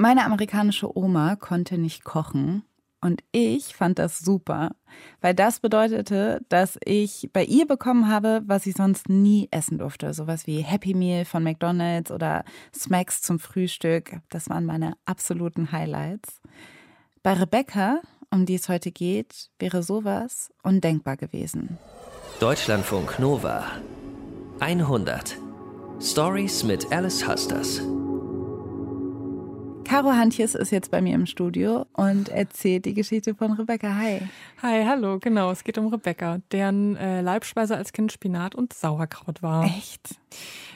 Meine amerikanische Oma konnte nicht kochen und ich fand das super, weil das bedeutete, dass ich bei ihr bekommen habe, was ich sonst nie essen durfte. Sowas wie Happy Meal von McDonald's oder Smacks zum Frühstück. Das waren meine absoluten Highlights. Bei Rebecca, um die es heute geht, wäre sowas undenkbar gewesen. Deutschlandfunk Nova 100 Stories mit Alice Husters. Caro Hantjes ist jetzt bei mir im Studio und erzählt die Geschichte von Rebecca. Hi. Hi, hallo, genau. Es geht um Rebecca, deren äh, Leibspeise als Kind Spinat und Sauerkraut war. Echt?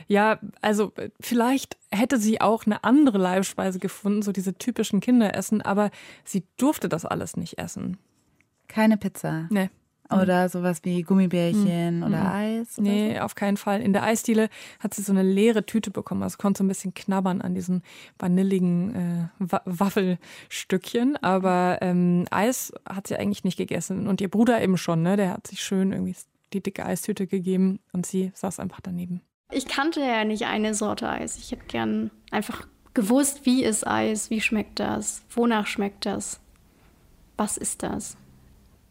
Ja, also vielleicht hätte sie auch eine andere Leibspeise gefunden, so diese typischen Kinderessen, aber sie durfte das alles nicht essen. Keine Pizza? Nee. Mhm. Oder sowas wie Gummibärchen mhm. oder mhm. Eis? Oder nee, so? auf keinen Fall. In der Eisdiele hat sie so eine leere Tüte bekommen. Also konnte so ein bisschen knabbern an diesen vanilligen äh, Waffelstückchen. Aber ähm, Eis hat sie eigentlich nicht gegessen. Und ihr Bruder eben schon, ne? Der hat sich schön irgendwie die dicke Eistüte gegeben und sie saß einfach daneben. Ich kannte ja nicht eine Sorte Eis. Ich hätte gern einfach gewusst, wie ist Eis, wie schmeckt das, wonach schmeckt das, was ist das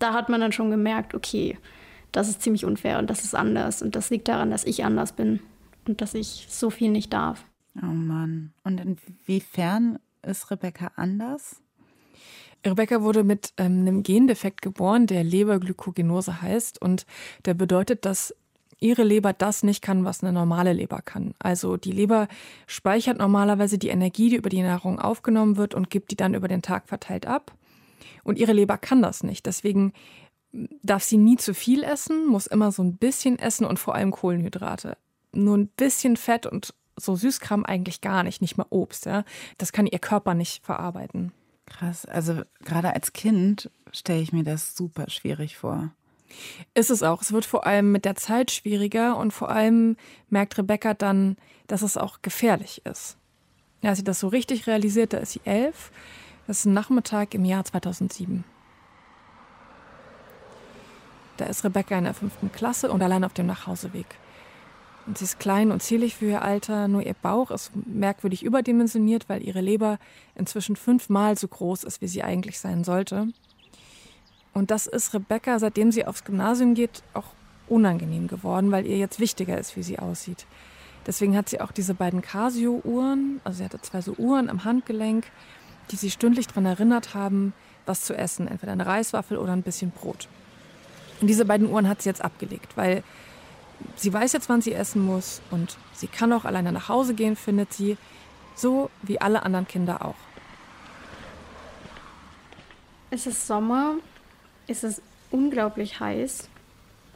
da hat man dann schon gemerkt, okay, das ist ziemlich unfair und das ist anders. Und das liegt daran, dass ich anders bin und dass ich so viel nicht darf. Oh Mann. Und inwiefern ist Rebecca anders? Rebecca wurde mit ähm, einem Gendefekt geboren, der Leberglykogenose heißt. Und der bedeutet, dass ihre Leber das nicht kann, was eine normale Leber kann. Also die Leber speichert normalerweise die Energie, die über die Nahrung aufgenommen wird und gibt die dann über den Tag verteilt ab. Und ihre Leber kann das nicht. Deswegen darf sie nie zu viel essen, muss immer so ein bisschen essen und vor allem Kohlenhydrate. Nur ein bisschen Fett und so Süßkram eigentlich gar nicht, nicht mal Obst. Ja? Das kann ihr Körper nicht verarbeiten. Krass. Also gerade als Kind stelle ich mir das super schwierig vor. Ist es auch. Es wird vor allem mit der Zeit schwieriger und vor allem merkt Rebecca dann, dass es auch gefährlich ist. Ja, als sie das so richtig realisiert, da ist sie elf das ist ein Nachmittag im Jahr 2007. Da ist Rebecca in der fünften Klasse und allein auf dem Nachhauseweg. Und sie ist klein und zierlich für ihr Alter, nur ihr Bauch ist merkwürdig überdimensioniert, weil ihre Leber inzwischen fünfmal so groß ist, wie sie eigentlich sein sollte. Und das ist Rebecca, seitdem sie aufs Gymnasium geht, auch unangenehm geworden, weil ihr jetzt wichtiger ist, wie sie aussieht. Deswegen hat sie auch diese beiden Casio-Uhren, also sie hatte zwei so Uhren am Handgelenk, die sie stündlich daran erinnert haben, was zu essen, entweder eine Reiswaffel oder ein bisschen Brot. Und diese beiden Uhren hat sie jetzt abgelegt, weil sie weiß jetzt, wann sie essen muss und sie kann auch alleine nach Hause gehen, findet sie, so wie alle anderen Kinder auch. Es ist Sommer, es ist unglaublich heiß,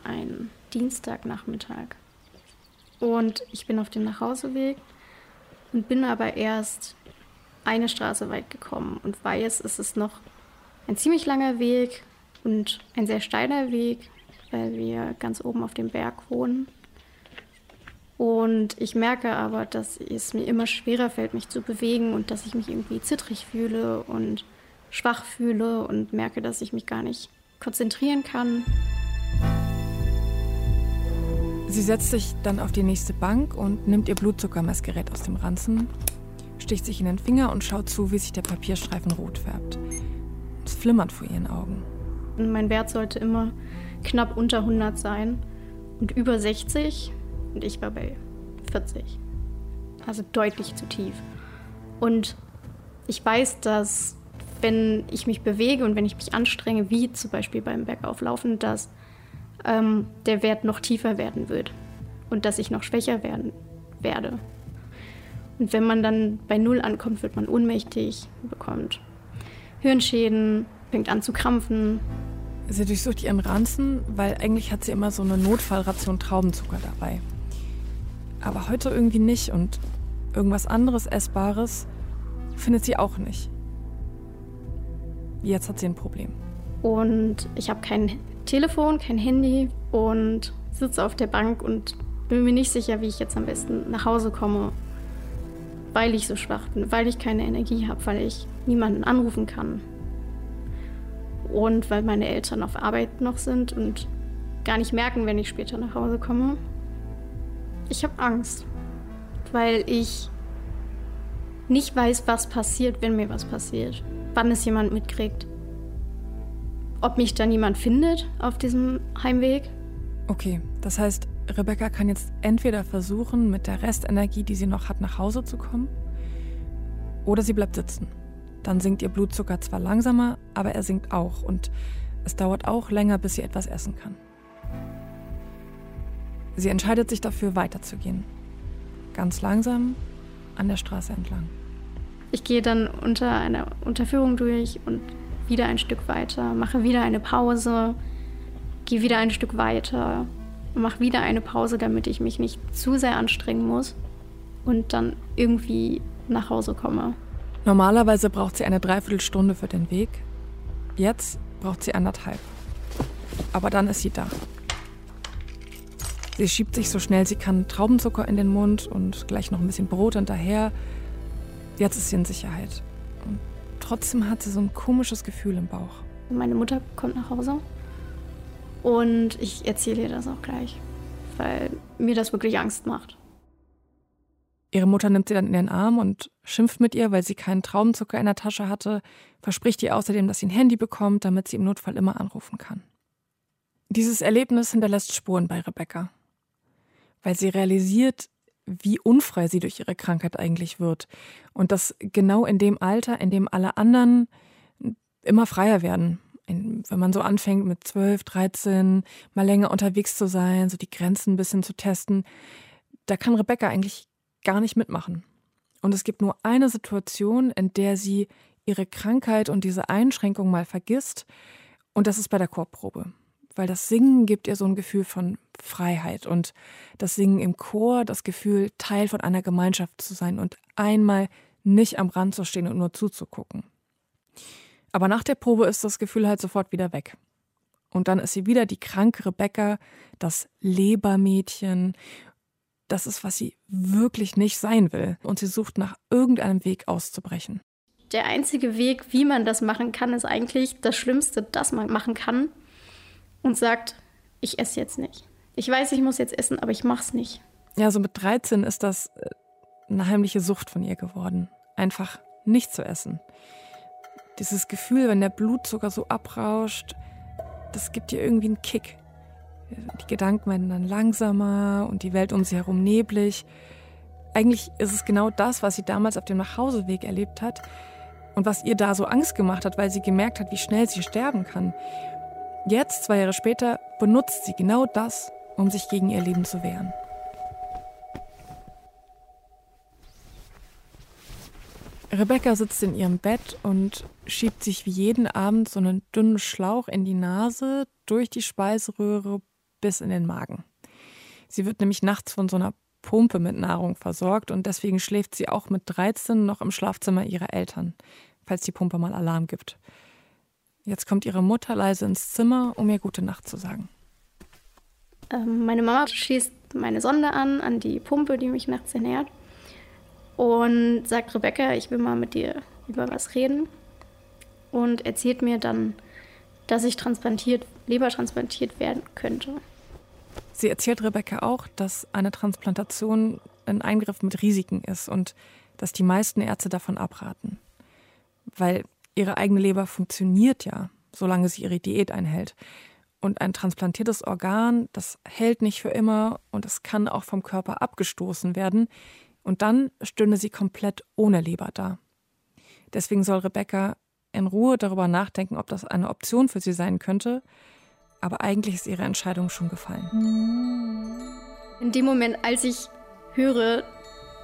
ein Dienstagnachmittag. Und ich bin auf dem Nachhauseweg und bin aber erst eine Straße weit gekommen und weiß, es ist noch ein ziemlich langer Weg und ein sehr steiler Weg, weil wir ganz oben auf dem Berg wohnen. Und ich merke aber, dass es mir immer schwerer fällt, mich zu bewegen und dass ich mich irgendwie zittrig fühle und schwach fühle und merke, dass ich mich gar nicht konzentrieren kann. Sie setzt sich dann auf die nächste Bank und nimmt ihr Blutzuckermessgerät aus dem Ranzen sticht sich in den Finger und schaut zu, wie sich der Papierstreifen rot färbt. Es flimmert vor ihren Augen. Mein Wert sollte immer knapp unter 100 sein und über 60 und ich war bei 40. Also deutlich zu tief. Und ich weiß, dass wenn ich mich bewege und wenn ich mich anstrenge, wie zum Beispiel beim Bergauflaufen, dass ähm, der Wert noch tiefer werden wird und dass ich noch schwächer werden werde. Und wenn man dann bei Null ankommt, wird man ohnmächtig, bekommt Hirnschäden, fängt an zu krampfen. Sie durchsucht ihren Ranzen, weil eigentlich hat sie immer so eine Notfallration Traubenzucker dabei. Aber heute irgendwie nicht und irgendwas anderes Essbares findet sie auch nicht. Jetzt hat sie ein Problem. Und ich habe kein Telefon, kein Handy und sitze auf der Bank und bin mir nicht sicher, wie ich jetzt am besten nach Hause komme weil ich so schwach bin, weil ich keine Energie habe, weil ich niemanden anrufen kann. Und weil meine Eltern auf Arbeit noch sind und gar nicht merken, wenn ich später nach Hause komme. Ich habe Angst, weil ich nicht weiß, was passiert, wenn mir was passiert. Wann es jemand mitkriegt. Ob mich dann jemand findet auf diesem Heimweg. Okay, das heißt, Rebecca kann jetzt entweder versuchen, mit der Restenergie, die sie noch hat, nach Hause zu kommen, oder sie bleibt sitzen. Dann sinkt ihr Blutzucker zwar langsamer, aber er sinkt auch und es dauert auch länger, bis sie etwas essen kann. Sie entscheidet sich dafür, weiterzugehen. Ganz langsam an der Straße entlang. Ich gehe dann unter einer Unterführung durch und wieder ein Stück weiter, mache wieder eine Pause, gehe wieder ein Stück weiter, mache wieder eine Pause, damit ich mich nicht zu sehr anstrengen muss und dann irgendwie nach Hause komme. Normalerweise braucht sie eine Dreiviertelstunde für den Weg. Jetzt braucht sie anderthalb. Aber dann ist sie da. Sie schiebt sich so schnell sie kann Traubenzucker in den Mund und gleich noch ein bisschen Brot hinterher. Jetzt ist sie in Sicherheit. Und trotzdem hat sie so ein komisches Gefühl im Bauch. Meine Mutter kommt nach Hause und ich erzähle ihr das auch gleich, weil mir das wirklich Angst macht. Ihre Mutter nimmt sie dann in den Arm und schimpft mit ihr, weil sie keinen Traubenzucker in der Tasche hatte, verspricht ihr außerdem, dass sie ein Handy bekommt, damit sie im Notfall immer anrufen kann. Dieses Erlebnis hinterlässt Spuren bei Rebecca, weil sie realisiert, wie unfrei sie durch ihre Krankheit eigentlich wird und dass genau in dem Alter, in dem alle anderen immer freier werden, wenn man so anfängt mit 12, 13, mal länger unterwegs zu sein, so die Grenzen ein bisschen zu testen, da kann Rebecca eigentlich gar nicht mitmachen. Und es gibt nur eine Situation, in der sie ihre Krankheit und diese Einschränkung mal vergisst. Und das ist bei der Chorprobe. Weil das Singen gibt ihr so ein Gefühl von Freiheit und das Singen im Chor, das Gefühl, Teil von einer Gemeinschaft zu sein und einmal nicht am Rand zu stehen und nur zuzugucken. Aber nach der Probe ist das Gefühl halt sofort wieder weg. Und dann ist sie wieder die kranke Rebecca, das Lebermädchen das ist, was sie wirklich nicht sein will. Und sie sucht nach irgendeinem Weg auszubrechen. Der einzige Weg, wie man das machen kann, ist eigentlich das Schlimmste, das man machen kann. Und sagt, ich esse jetzt nicht. Ich weiß, ich muss jetzt essen, aber ich mach's nicht. Ja, so mit 13 ist das äh, eine heimliche Sucht von ihr geworden. Einfach nicht zu essen. Dieses Gefühl, wenn der Blutzucker so abrauscht, das gibt ihr irgendwie einen Kick. Die Gedanken werden dann langsamer und die Welt um sie herum neblig. Eigentlich ist es genau das, was sie damals auf dem Nachhauseweg erlebt hat und was ihr da so Angst gemacht hat, weil sie gemerkt hat, wie schnell sie sterben kann. Jetzt, zwei Jahre später, benutzt sie genau das, um sich gegen ihr Leben zu wehren. Rebecca sitzt in ihrem Bett und schiebt sich wie jeden Abend so einen dünnen Schlauch in die Nase, durch die Speiseröhre bis in den Magen. Sie wird nämlich nachts von so einer Pumpe mit Nahrung versorgt und deswegen schläft sie auch mit 13 noch im Schlafzimmer ihrer Eltern, falls die Pumpe mal Alarm gibt. Jetzt kommt ihre Mutter leise ins Zimmer, um ihr gute Nacht zu sagen. Ähm, meine Mama schließt meine Sonde an, an die Pumpe, die mich nachts ernährt. Und sagt Rebecca, ich will mal mit dir über was reden. Und erzählt mir dann, dass ich transplantiert, lebertransplantiert werden könnte. Sie erzählt Rebecca auch, dass eine Transplantation ein Eingriff mit Risiken ist und dass die meisten Ärzte davon abraten. Weil ihre eigene Leber funktioniert ja, solange sie ihre Diät einhält. Und ein transplantiertes Organ, das hält nicht für immer und es kann auch vom Körper abgestoßen werden. Und dann stünde sie komplett ohne Leber da. Deswegen soll Rebecca in Ruhe darüber nachdenken, ob das eine Option für sie sein könnte. Aber eigentlich ist ihre Entscheidung schon gefallen. In dem Moment, als ich höre,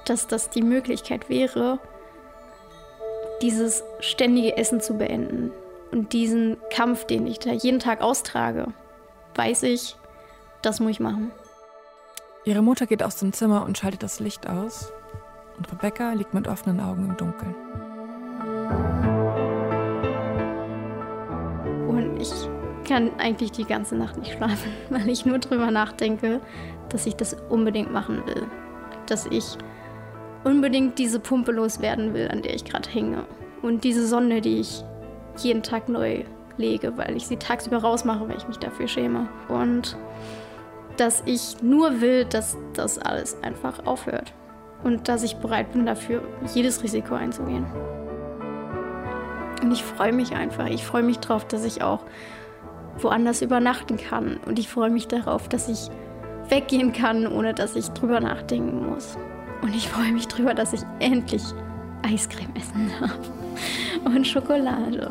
dass das die Möglichkeit wäre, dieses ständige Essen zu beenden und diesen Kampf, den ich da jeden Tag austrage, weiß ich, das muss ich machen. Ihre Mutter geht aus dem Zimmer und schaltet das Licht aus. Und Rebecca liegt mit offenen Augen im Dunkeln. ich kann eigentlich die ganze Nacht nicht schlafen, weil ich nur drüber nachdenke, dass ich das unbedingt machen will. Dass ich unbedingt diese Pumpe loswerden will, an der ich gerade hänge. Und diese Sonne, die ich jeden Tag neu lege, weil ich sie tagsüber rausmache, weil ich mich dafür schäme. Und dass ich nur will, dass das alles einfach aufhört. und dass ich bereit bin, dafür jedes Risiko einzugehen. Und ich freue mich einfach. Ich freue mich darauf, dass ich auch woanders übernachten kann. Und ich freue mich darauf, dass ich weggehen kann, ohne dass ich drüber nachdenken muss. Und ich freue mich darüber, dass ich endlich Eiscreme essen darf. Und Schokolade.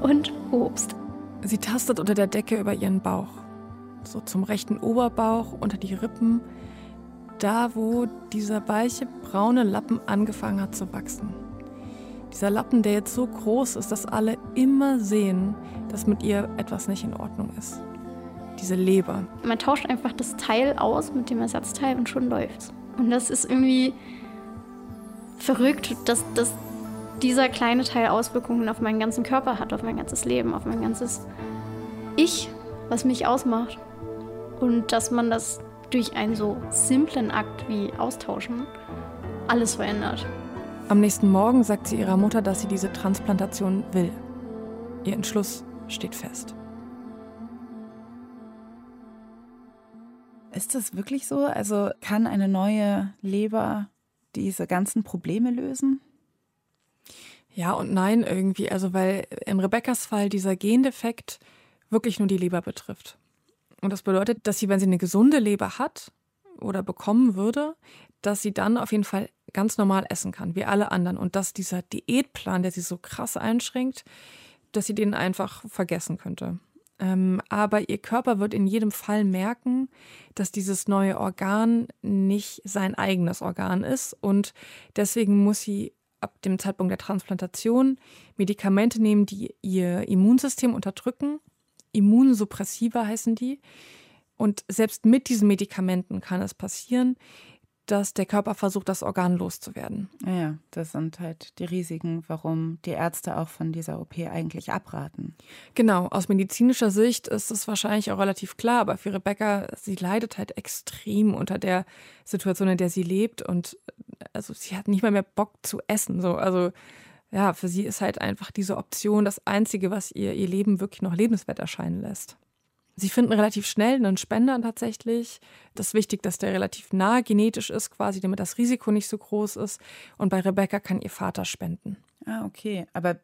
Und Obst. Sie tastet unter der Decke über ihren Bauch. So zum rechten Oberbauch, unter die Rippen. Da, wo dieser weiche braune Lappen angefangen hat zu wachsen. Dieser Lappen, der jetzt so groß ist, dass alle immer sehen, dass mit ihr etwas nicht in Ordnung ist. Diese Leber. Man tauscht einfach das Teil aus mit dem Ersatzteil und schon läuft's. Und das ist irgendwie verrückt, dass, dass dieser kleine Teil Auswirkungen auf meinen ganzen Körper hat, auf mein ganzes Leben, auf mein ganzes Ich, was mich ausmacht. Und dass man das durch einen so simplen Akt wie Austauschen alles verändert. Am nächsten Morgen sagt sie ihrer Mutter, dass sie diese Transplantation will. Ihr Entschluss steht fest. Ist das wirklich so? Also kann eine neue Leber diese ganzen Probleme lösen? Ja und nein irgendwie. Also weil in Rebecca's Fall dieser Gendefekt wirklich nur die Leber betrifft. Und das bedeutet, dass sie, wenn sie eine gesunde Leber hat oder bekommen würde, dass sie dann auf jeden Fall ganz normal essen kann, wie alle anderen. Und dass dieser Diätplan, der sie so krass einschränkt, dass sie den einfach vergessen könnte. Ähm, aber ihr Körper wird in jedem Fall merken, dass dieses neue Organ nicht sein eigenes Organ ist. Und deswegen muss sie ab dem Zeitpunkt der Transplantation Medikamente nehmen, die ihr Immunsystem unterdrücken. Immunsuppressiva heißen die. Und selbst mit diesen Medikamenten kann es passieren, dass der Körper versucht, das Organ loszuwerden. Ja, das sind halt die Risiken, warum die Ärzte auch von dieser OP eigentlich abraten. Genau, aus medizinischer Sicht ist es wahrscheinlich auch relativ klar, aber für Rebecca, sie leidet halt extrem unter der Situation, in der sie lebt und also sie hat nicht mal mehr Bock zu essen. So, also ja, für sie ist halt einfach diese Option das Einzige, was ihr ihr Leben wirklich noch lebenswert erscheinen lässt. Sie finden relativ schnell einen Spender tatsächlich. Das ist wichtig, dass der relativ nah genetisch ist, quasi, damit das Risiko nicht so groß ist. Und bei Rebecca kann ihr Vater spenden. Ah, okay. Aber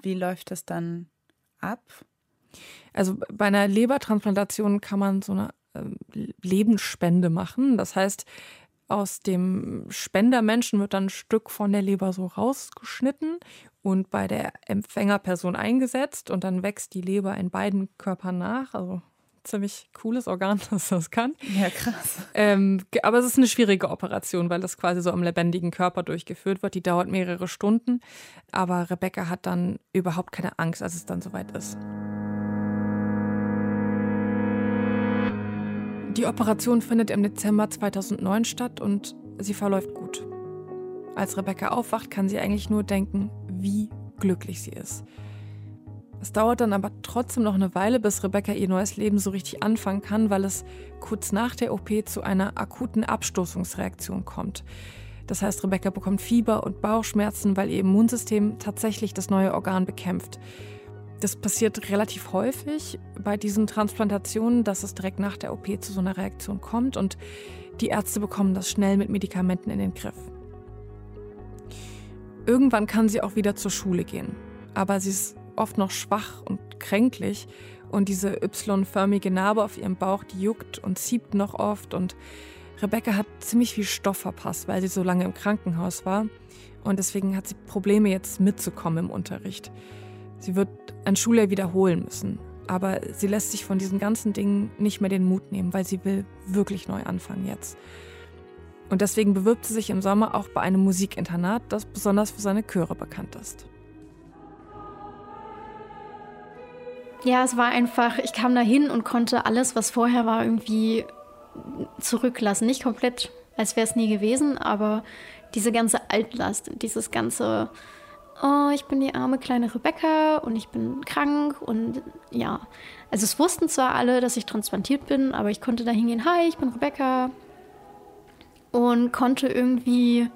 wie läuft das dann ab? Also bei einer Lebertransplantation kann man so eine äh, Lebensspende machen. Das heißt, aus dem Spendermenschen wird dann ein Stück von der Leber so rausgeschnitten und bei der Empfängerperson eingesetzt und dann wächst die Leber in beiden Körpern nach. Also ziemlich cooles Organ, dass das kann. Ja, krass. Ähm, aber es ist eine schwierige Operation, weil das quasi so am lebendigen Körper durchgeführt wird. Die dauert mehrere Stunden. Aber Rebecca hat dann überhaupt keine Angst, als es dann soweit ist. Die Operation findet im Dezember 2009 statt und sie verläuft gut. Als Rebecca aufwacht, kann sie eigentlich nur denken, wie glücklich sie ist. Es dauert dann aber trotzdem noch eine Weile, bis Rebecca ihr neues Leben so richtig anfangen kann, weil es kurz nach der OP zu einer akuten Abstoßungsreaktion kommt. Das heißt, Rebecca bekommt Fieber und Bauchschmerzen, weil ihr Immunsystem tatsächlich das neue Organ bekämpft. Das passiert relativ häufig bei diesen Transplantationen, dass es direkt nach der OP zu so einer Reaktion kommt und die Ärzte bekommen das schnell mit Medikamenten in den Griff. Irgendwann kann sie auch wieder zur Schule gehen, aber sie ist oft noch schwach und kränklich und diese Y-förmige Narbe auf ihrem Bauch, die juckt und zieht noch oft und Rebecca hat ziemlich viel Stoff verpasst, weil sie so lange im Krankenhaus war und deswegen hat sie Probleme jetzt mitzukommen im Unterricht. Sie wird ein Schuljahr wiederholen müssen, aber sie lässt sich von diesen ganzen Dingen nicht mehr den Mut nehmen, weil sie will wirklich neu anfangen jetzt. Und deswegen bewirbt sie sich im Sommer auch bei einem Musikinternat, das besonders für seine Chöre bekannt ist. Ja, es war einfach, ich kam da hin und konnte alles, was vorher war, irgendwie zurücklassen. Nicht komplett, als wäre es nie gewesen, aber diese ganze Altlast, dieses ganze, oh, ich bin die arme kleine Rebecca und ich bin krank und ja. Also es wussten zwar alle, dass ich transplantiert bin, aber ich konnte da hingehen, hi, ich bin Rebecca und konnte irgendwie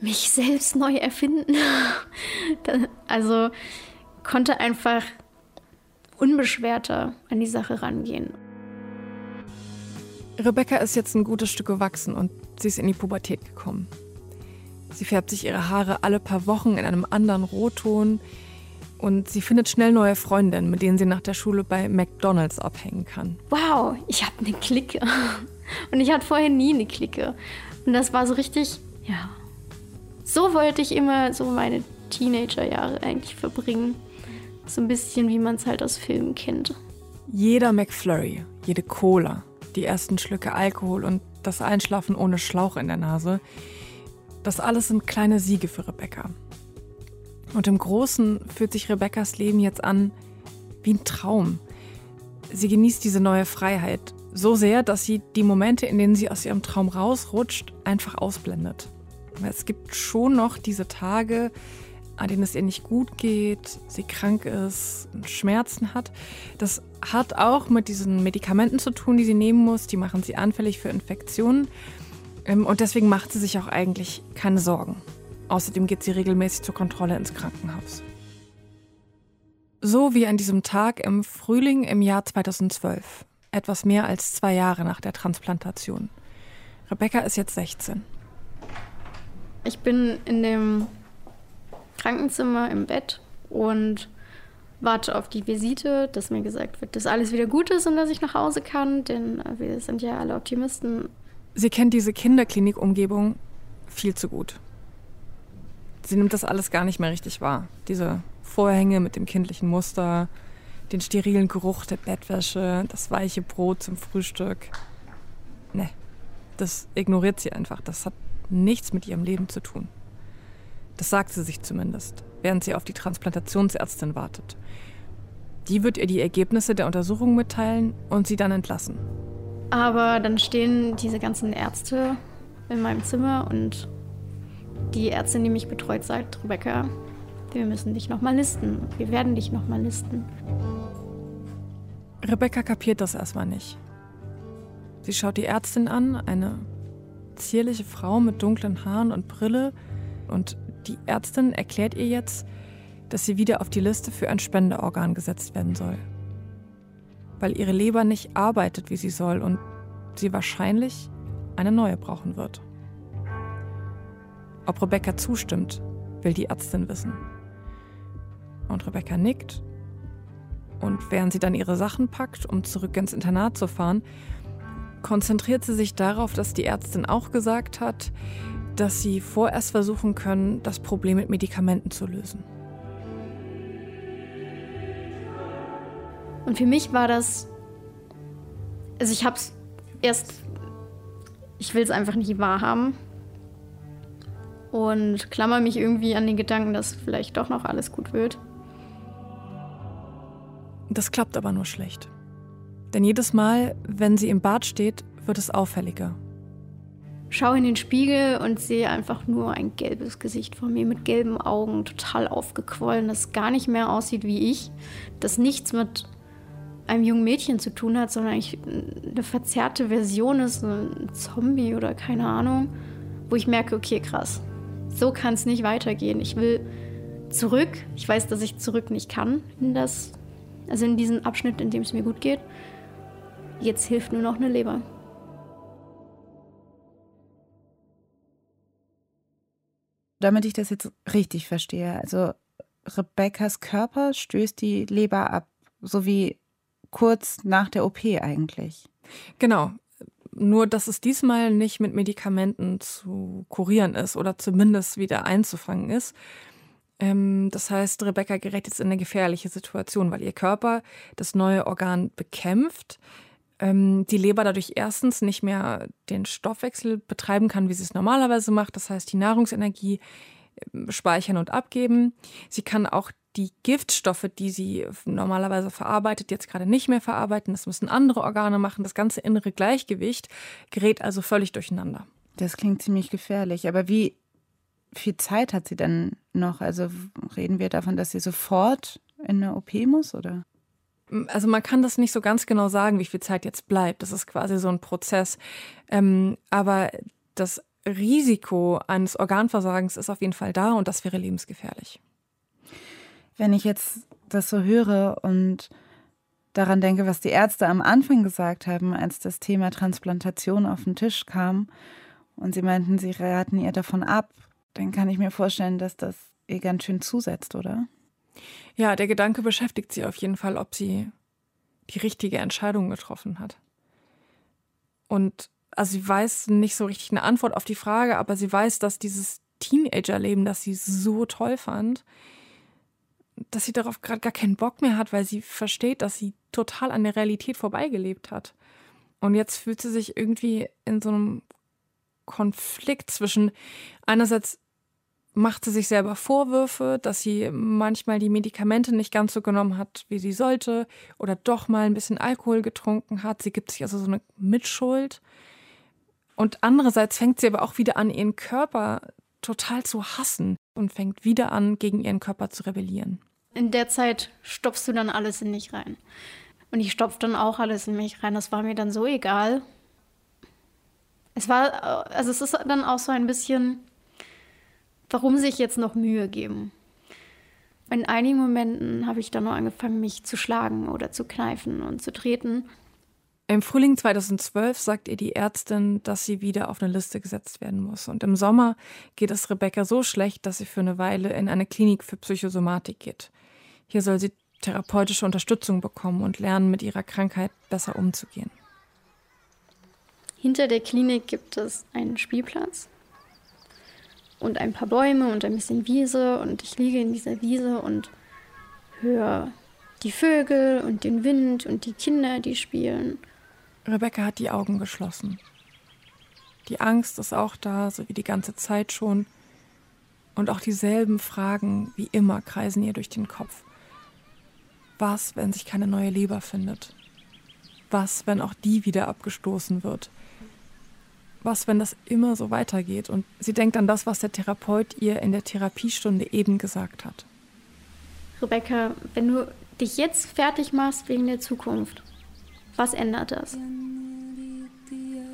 mich selbst neu erfinden. also konnte einfach unbeschwerter an die Sache rangehen. Rebecca ist jetzt ein gutes Stück gewachsen und sie ist in die Pubertät gekommen. Sie färbt sich ihre Haare alle paar Wochen in einem anderen Rotton und sie findet schnell neue Freundinnen, mit denen sie nach der Schule bei McDonald's abhängen kann. Wow, ich habe eine Clique. Und ich hatte vorher nie eine Clique. Und das war so richtig, ja. So wollte ich immer so meine Teenagerjahre eigentlich verbringen. So ein bisschen, wie man es halt aus Filmen kennt. Jeder McFlurry, jede Cola, die ersten Schlücke Alkohol und das Einschlafen ohne Schlauch in der Nase, das alles sind kleine Siege für Rebecca. Und im Großen fühlt sich Rebeccas Leben jetzt an wie ein Traum. Sie genießt diese neue Freiheit so sehr, dass sie die Momente, in denen sie aus ihrem Traum rausrutscht, einfach ausblendet. Es gibt schon noch diese Tage, an denen es ihr nicht gut geht, sie krank ist und Schmerzen hat. Das hat auch mit diesen Medikamenten zu tun, die sie nehmen muss. Die machen sie anfällig für Infektionen. Ähm, und deswegen macht sie sich auch eigentlich keine Sorgen. Außerdem geht sie regelmäßig zur Kontrolle ins Krankenhaus. So wie an diesem Tag im Frühling im Jahr 2012, etwas mehr als zwei Jahre nach der Transplantation. Rebecca ist jetzt 16. Ich bin in dem Krankenzimmer im Bett und warte auf die Visite, dass mir gesagt wird, dass alles wieder gut ist und dass ich nach Hause kann, denn wir sind ja alle Optimisten. Sie kennt diese Kinderklinik-Umgebung viel zu gut. Sie nimmt das alles gar nicht mehr richtig wahr. Diese Vorhänge mit dem kindlichen Muster, den sterilen Geruch der Bettwäsche, das weiche Brot zum Frühstück. Ne, das ignoriert sie einfach. Das hat nichts mit ihrem Leben zu tun. Das sagt sie sich zumindest, während sie auf die Transplantationsärztin wartet. Die wird ihr die Ergebnisse der Untersuchung mitteilen und sie dann entlassen. Aber dann stehen diese ganzen Ärzte in meinem Zimmer und die Ärztin, die mich betreut, sagt, Rebecca, wir müssen dich nochmal listen. Wir werden dich nochmal listen. Rebecca kapiert das erstmal nicht. Sie schaut die Ärztin an, eine zierliche Frau mit dunklen Haaren und Brille. Und die Ärztin erklärt ihr jetzt, dass sie wieder auf die Liste für ein Spenderorgan gesetzt werden soll weil ihre Leber nicht arbeitet, wie sie soll und sie wahrscheinlich eine neue brauchen wird. Ob Rebecca zustimmt, will die Ärztin wissen. Und Rebecca nickt. Und während sie dann ihre Sachen packt, um zurück ins Internat zu fahren, konzentriert sie sich darauf, dass die Ärztin auch gesagt hat, dass sie vorerst versuchen können, das Problem mit Medikamenten zu lösen. Und für mich war das, also ich habe es erst, ich will es einfach nicht wahrhaben und klammer mich irgendwie an den Gedanken, dass vielleicht doch noch alles gut wird. Das klappt aber nur schlecht. Denn jedes Mal, wenn sie im Bad steht, wird es auffälliger. Schau in den Spiegel und sehe einfach nur ein gelbes Gesicht vor mir mit gelben Augen, total aufgequollen, das gar nicht mehr aussieht wie ich, das nichts mit einem jungen Mädchen zu tun hat, sondern eigentlich eine verzerrte Version ist, ein Zombie oder keine Ahnung, wo ich merke, okay, krass, so kann es nicht weitergehen. Ich will zurück. Ich weiß, dass ich zurück nicht kann in das, also in diesen Abschnitt, in dem es mir gut geht. Jetzt hilft nur noch eine Leber. Damit ich das jetzt richtig verstehe, also Rebekkas Körper stößt die Leber ab, so wie kurz nach der OP eigentlich. Genau. Nur, dass es diesmal nicht mit Medikamenten zu kurieren ist oder zumindest wieder einzufangen ist. Ähm, das heißt, Rebecca gerät jetzt in eine gefährliche Situation, weil ihr Körper das neue Organ bekämpft. Ähm, die Leber dadurch erstens nicht mehr den Stoffwechsel betreiben kann, wie sie es normalerweise macht. Das heißt, die Nahrungsenergie ähm, speichern und abgeben. Sie kann auch die Giftstoffe, die sie normalerweise verarbeitet, jetzt gerade nicht mehr verarbeiten. Das müssen andere Organe machen. Das ganze innere Gleichgewicht gerät also völlig durcheinander. Das klingt ziemlich gefährlich. Aber wie viel Zeit hat sie denn noch? Also reden wir davon, dass sie sofort in eine OP muss, oder? Also man kann das nicht so ganz genau sagen, wie viel Zeit jetzt bleibt. Das ist quasi so ein Prozess. Ähm, aber das Risiko eines Organversagens ist auf jeden Fall da und das wäre lebensgefährlich wenn ich jetzt das so höre und daran denke, was die Ärzte am Anfang gesagt haben, als das Thema Transplantation auf den Tisch kam und sie meinten, sie raten ihr davon ab, dann kann ich mir vorstellen, dass das ihr ganz schön zusetzt, oder? Ja, der Gedanke beschäftigt sie auf jeden Fall, ob sie die richtige Entscheidung getroffen hat. Und also sie weiß nicht so richtig eine Antwort auf die Frage, aber sie weiß, dass dieses Teenagerleben, das sie so toll fand, dass sie darauf gerade gar keinen Bock mehr hat, weil sie versteht, dass sie total an der Realität vorbeigelebt hat. Und jetzt fühlt sie sich irgendwie in so einem Konflikt zwischen einerseits macht sie sich selber Vorwürfe, dass sie manchmal die Medikamente nicht ganz so genommen hat, wie sie sollte, oder doch mal ein bisschen Alkohol getrunken hat. Sie gibt sich also so eine Mitschuld. Und andererseits fängt sie aber auch wieder an, ihren Körper total zu hassen und fängt wieder an, gegen ihren Körper zu rebellieren. In der Zeit stopfst du dann alles in dich rein. Und ich stopf dann auch alles in mich rein. Das war mir dann so egal. Es war, also es ist dann auch so ein bisschen, warum sich jetzt noch Mühe geben? In einigen Momenten habe ich dann nur angefangen, mich zu schlagen oder zu kneifen und zu treten. Im Frühling 2012 sagt ihr die Ärztin, dass sie wieder auf eine Liste gesetzt werden muss. Und im Sommer geht es Rebecca so schlecht, dass sie für eine Weile in eine Klinik für Psychosomatik geht. Hier soll sie therapeutische Unterstützung bekommen und lernen, mit ihrer Krankheit besser umzugehen. Hinter der Klinik gibt es einen Spielplatz und ein paar Bäume und ein bisschen Wiese und ich liege in dieser Wiese und höre die Vögel und den Wind und die Kinder, die spielen. Rebecca hat die Augen geschlossen. Die Angst ist auch da, so wie die ganze Zeit schon. Und auch dieselben Fragen wie immer kreisen ihr durch den Kopf. Was, wenn sich keine neue Leber findet? Was, wenn auch die wieder abgestoßen wird? Was, wenn das immer so weitergeht? Und sie denkt an das, was der Therapeut ihr in der Therapiestunde eben gesagt hat. Rebecca, wenn du dich jetzt fertig machst wegen der Zukunft, was ändert das?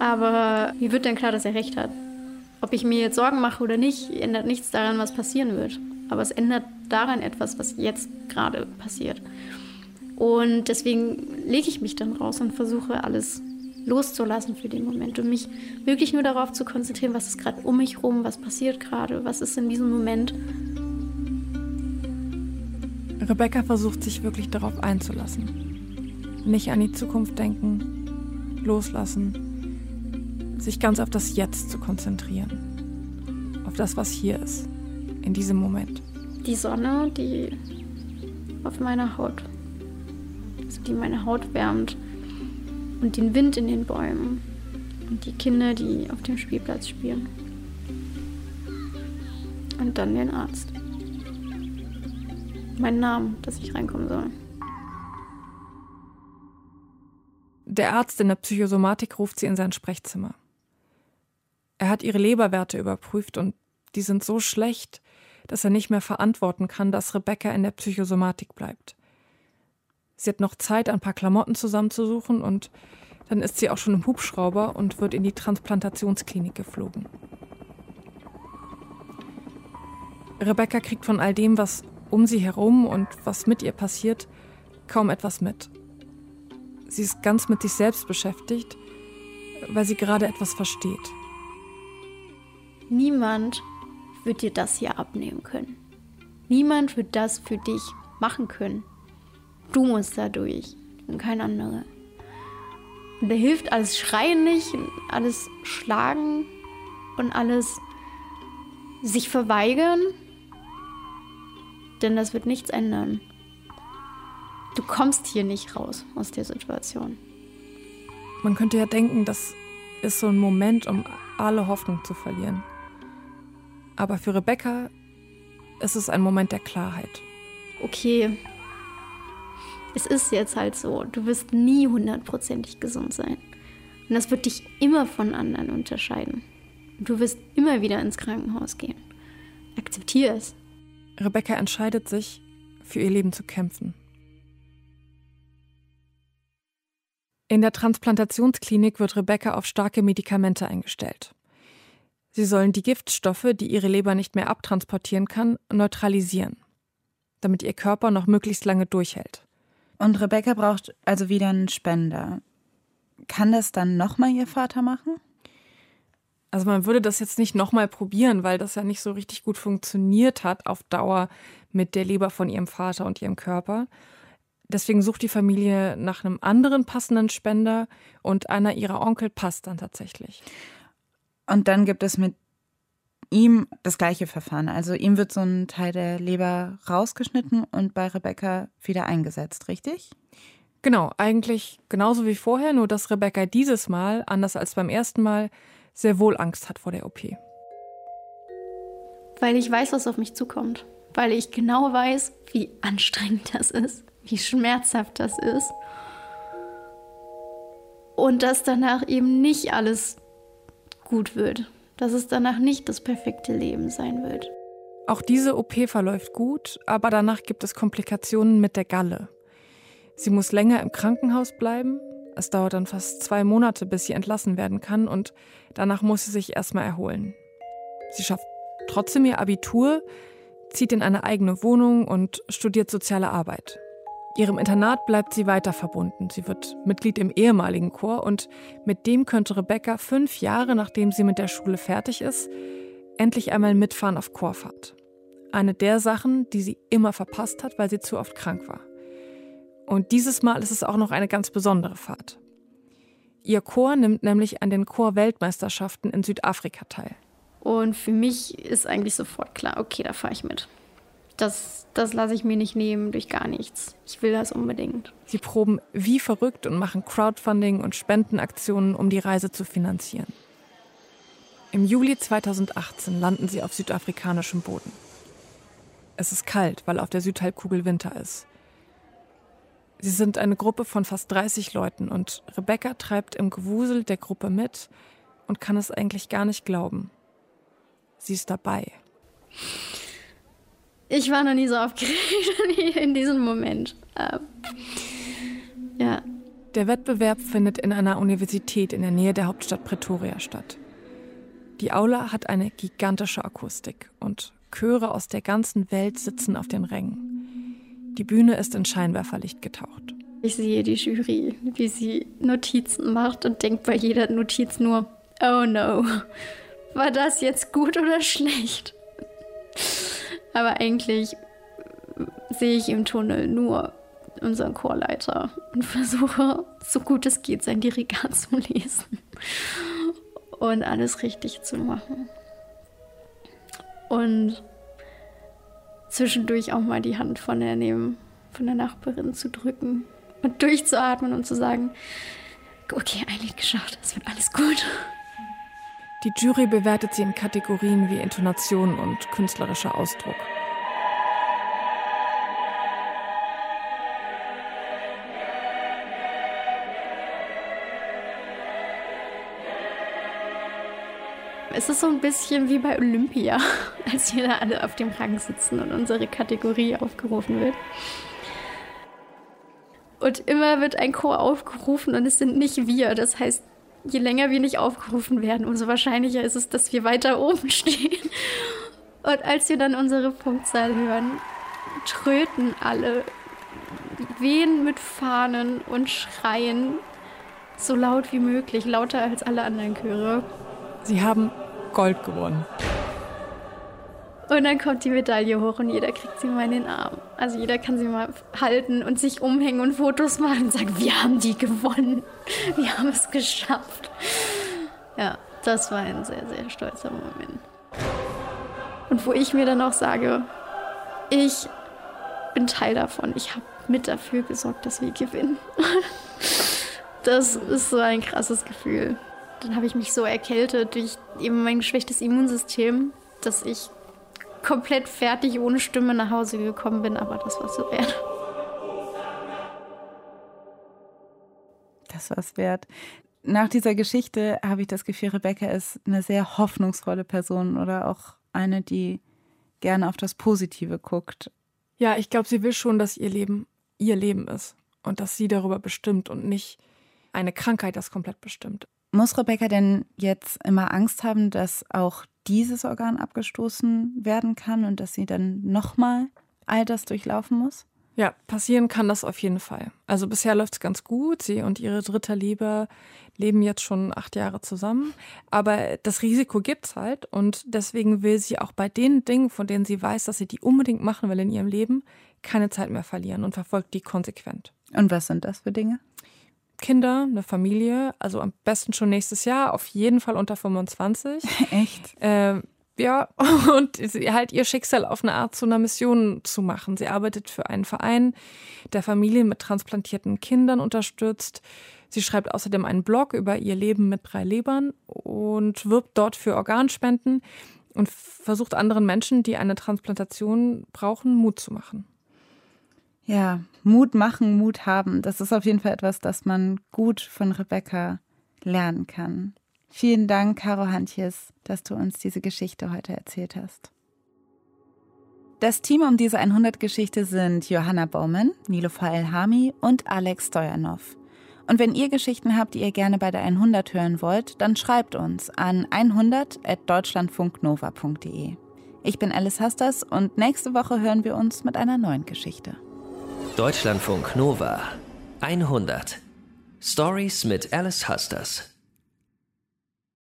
Aber wie wird denn klar, dass er recht hat? Ob ich mir jetzt Sorgen mache oder nicht, ändert nichts daran, was passieren wird. Aber es ändert daran etwas, was jetzt gerade passiert. Und deswegen lege ich mich dann raus und versuche alles loszulassen für den Moment und mich wirklich nur darauf zu konzentrieren, was ist gerade um mich rum, was passiert gerade, was ist in diesem Moment Rebecca versucht sich wirklich darauf einzulassen. Nicht an die Zukunft denken, loslassen, sich ganz auf das Jetzt zu konzentrieren. Auf das, was hier ist, in diesem Moment. Die Sonne, die auf meiner Haut, also die meine Haut wärmt und den Wind in den Bäumen und die Kinder, die auf dem Spielplatz spielen. Und dann den Arzt meinen Namen, dass ich reinkommen soll. Der Arzt in der Psychosomatik ruft sie in sein Sprechzimmer. Er hat ihre Leberwerte überprüft und die sind so schlecht, dass er nicht mehr verantworten kann, dass Rebecca in der Psychosomatik bleibt. Sie hat noch Zeit, ein paar Klamotten zusammenzusuchen und dann ist sie auch schon im Hubschrauber und wird in die Transplantationsklinik geflogen. Rebecca kriegt von all dem, was um sie herum und was mit ihr passiert, kaum etwas mit. Sie ist ganz mit sich selbst beschäftigt, weil sie gerade etwas versteht. Niemand wird dir das hier abnehmen können. Niemand wird das für dich machen können. Du musst da durch und kein anderer. Und da hilft alles Schreien nicht, alles Schlagen und alles sich verweigern denn das wird nichts ändern. Du kommst hier nicht raus aus der Situation. Man könnte ja denken, das ist so ein Moment, um alle Hoffnung zu verlieren. Aber für Rebecca ist es ein Moment der Klarheit. Okay, es ist jetzt halt so, du wirst nie hundertprozentig gesund sein. Und das wird dich immer von anderen unterscheiden. Du wirst immer wieder ins Krankenhaus gehen. Akzeptier es. Rebecca entscheidet sich, für ihr Leben zu kämpfen. In der Transplantationsklinik wird Rebecca auf starke Medikamente eingestellt. Sie sollen die Giftstoffe, die ihre Leber nicht mehr abtransportieren kann, neutralisieren, damit ihr Körper noch möglichst lange durchhält. Und Rebecca braucht also wieder einen Spender. Kann das dann nochmal ihr Vater machen? Also man würde das jetzt nicht nochmal probieren, weil das ja nicht so richtig gut funktioniert hat auf Dauer mit der Leber von ihrem Vater und ihrem Körper. Deswegen sucht die Familie nach einem anderen passenden Spender und einer ihrer Onkel passt dann tatsächlich. Und dann gibt es mit ihm das gleiche Verfahren. Also ihm wird so ein Teil der Leber rausgeschnitten und bei Rebecca wieder eingesetzt, richtig? Genau, eigentlich genauso wie vorher, nur dass Rebecca dieses Mal, anders als beim ersten Mal, sehr wohl Angst hat vor der OP. Weil ich weiß, was auf mich zukommt. Weil ich genau weiß, wie anstrengend das ist, wie schmerzhaft das ist. Und dass danach eben nicht alles gut wird. Dass es danach nicht das perfekte Leben sein wird. Auch diese OP verläuft gut, aber danach gibt es Komplikationen mit der Galle. Sie muss länger im Krankenhaus bleiben. Es dauert dann fast zwei Monate, bis sie entlassen werden kann und danach muss sie sich erstmal erholen. Sie schafft trotzdem ihr Abitur, zieht in eine eigene Wohnung und studiert soziale Arbeit. Ihrem Internat bleibt sie weiter verbunden. Sie wird Mitglied im ehemaligen Chor und mit dem könnte Rebecca fünf Jahre nachdem sie mit der Schule fertig ist, endlich einmal mitfahren auf Chorfahrt. Eine der Sachen, die sie immer verpasst hat, weil sie zu oft krank war. Und dieses Mal ist es auch noch eine ganz besondere Fahrt. Ihr Chor nimmt nämlich an den Chorweltmeisterschaften in Südafrika teil. Und für mich ist eigentlich sofort klar, okay, da fahre ich mit. Das, das lasse ich mir nicht nehmen durch gar nichts. Ich will das unbedingt. Sie proben wie verrückt und machen Crowdfunding und Spendenaktionen, um die Reise zu finanzieren. Im Juli 2018 landen sie auf südafrikanischem Boden. Es ist kalt, weil auf der Südhalbkugel Winter ist. Sie sind eine Gruppe von fast 30 Leuten und Rebecca treibt im Gewusel der Gruppe mit und kann es eigentlich gar nicht glauben. Sie ist dabei. Ich war noch nie so aufgeregt wie in diesem Moment. Ähm, ja. Der Wettbewerb findet in einer Universität in der Nähe der Hauptstadt Pretoria statt. Die Aula hat eine gigantische Akustik und Chöre aus der ganzen Welt sitzen auf den Rängen. Die Bühne ist in Scheinwerferlicht getaucht. Ich sehe die Jury, wie sie Notizen macht und denkt bei jeder Notiz nur, oh no, war das jetzt gut oder schlecht? Aber eigentlich sehe ich im Tunnel nur unseren Chorleiter und versuche, so gut es geht, sein Dirigat zu lesen und alles richtig zu machen. Und zwischendurch auch mal die Hand von der, neben, von der Nachbarin zu drücken und durchzuatmen und zu sagen, okay, ein Lied geschafft, es wird alles gut. Die Jury bewertet sie in Kategorien wie Intonation und künstlerischer Ausdruck. Es ist so ein bisschen wie bei Olympia, als wir da alle auf dem Rang sitzen und unsere Kategorie aufgerufen wird. Und immer wird ein Chor aufgerufen und es sind nicht wir. Das heißt, je länger wir nicht aufgerufen werden, umso wahrscheinlicher ist es, dass wir weiter oben stehen. Und als wir dann unsere Punktzahl hören, tröten alle, wehen mit Fahnen und schreien so laut wie möglich, lauter als alle anderen Chöre. Sie haben Gold gewonnen. Und dann kommt die Medaille hoch und jeder kriegt sie mal in den Arm. Also jeder kann sie mal halten und sich umhängen und Fotos machen und sagen, wir haben die gewonnen. Wir haben es geschafft. Ja, das war ein sehr, sehr stolzer Moment. Und wo ich mir dann auch sage, ich bin Teil davon. Ich habe mit dafür gesorgt, dass wir gewinnen. Das ist so ein krasses Gefühl. Dann habe ich mich so erkältet durch eben mein geschwächtes Immunsystem, dass ich komplett fertig ohne Stimme nach Hause gekommen bin, aber das war so wert. Das war es wert. Nach dieser Geschichte habe ich das Gefühl, Rebecca ist eine sehr hoffnungsvolle Person oder auch eine, die gerne auf das Positive guckt. Ja, ich glaube, sie will schon, dass ihr Leben ihr Leben ist und dass sie darüber bestimmt und nicht eine Krankheit das komplett bestimmt. Muss Rebecca denn jetzt immer Angst haben, dass auch dieses Organ abgestoßen werden kann und dass sie dann nochmal all das durchlaufen muss? Ja, passieren kann das auf jeden Fall. Also bisher läuft es ganz gut. Sie und ihre dritte Liebe leben jetzt schon acht Jahre zusammen. Aber das Risiko gibt's halt. Und deswegen will sie auch bei den Dingen, von denen sie weiß, dass sie die unbedingt machen will in ihrem Leben, keine Zeit mehr verlieren und verfolgt die konsequent. Und was sind das für Dinge? Kinder, eine Familie, also am besten schon nächstes Jahr, auf jeden Fall unter 25. Echt? Äh, ja, und sie halt ihr Schicksal auf eine Art zu einer Mission zu machen. Sie arbeitet für einen Verein, der Familien mit transplantierten Kindern unterstützt. Sie schreibt außerdem einen Blog über ihr Leben mit drei Lebern und wirbt dort für Organspenden und versucht anderen Menschen, die eine Transplantation brauchen, Mut zu machen. Ja, Mut machen, Mut haben. Das ist auf jeden Fall etwas, das man gut von Rebecca lernen kann. Vielen Dank, Caro Hantjes, dass du uns diese Geschichte heute erzählt hast. Das Team um diese 100-Geschichte sind Johanna Baumann, Nilofa Elhami und Alex Stojanov. Und wenn ihr Geschichten habt, die ihr gerne bei der 100 hören wollt, dann schreibt uns an 100.deutschlandfunknova.de. Ich bin Alice Hasters und nächste Woche hören wir uns mit einer neuen Geschichte. Deutschlandfunk Nova 100 Stories mit Alice Hasters.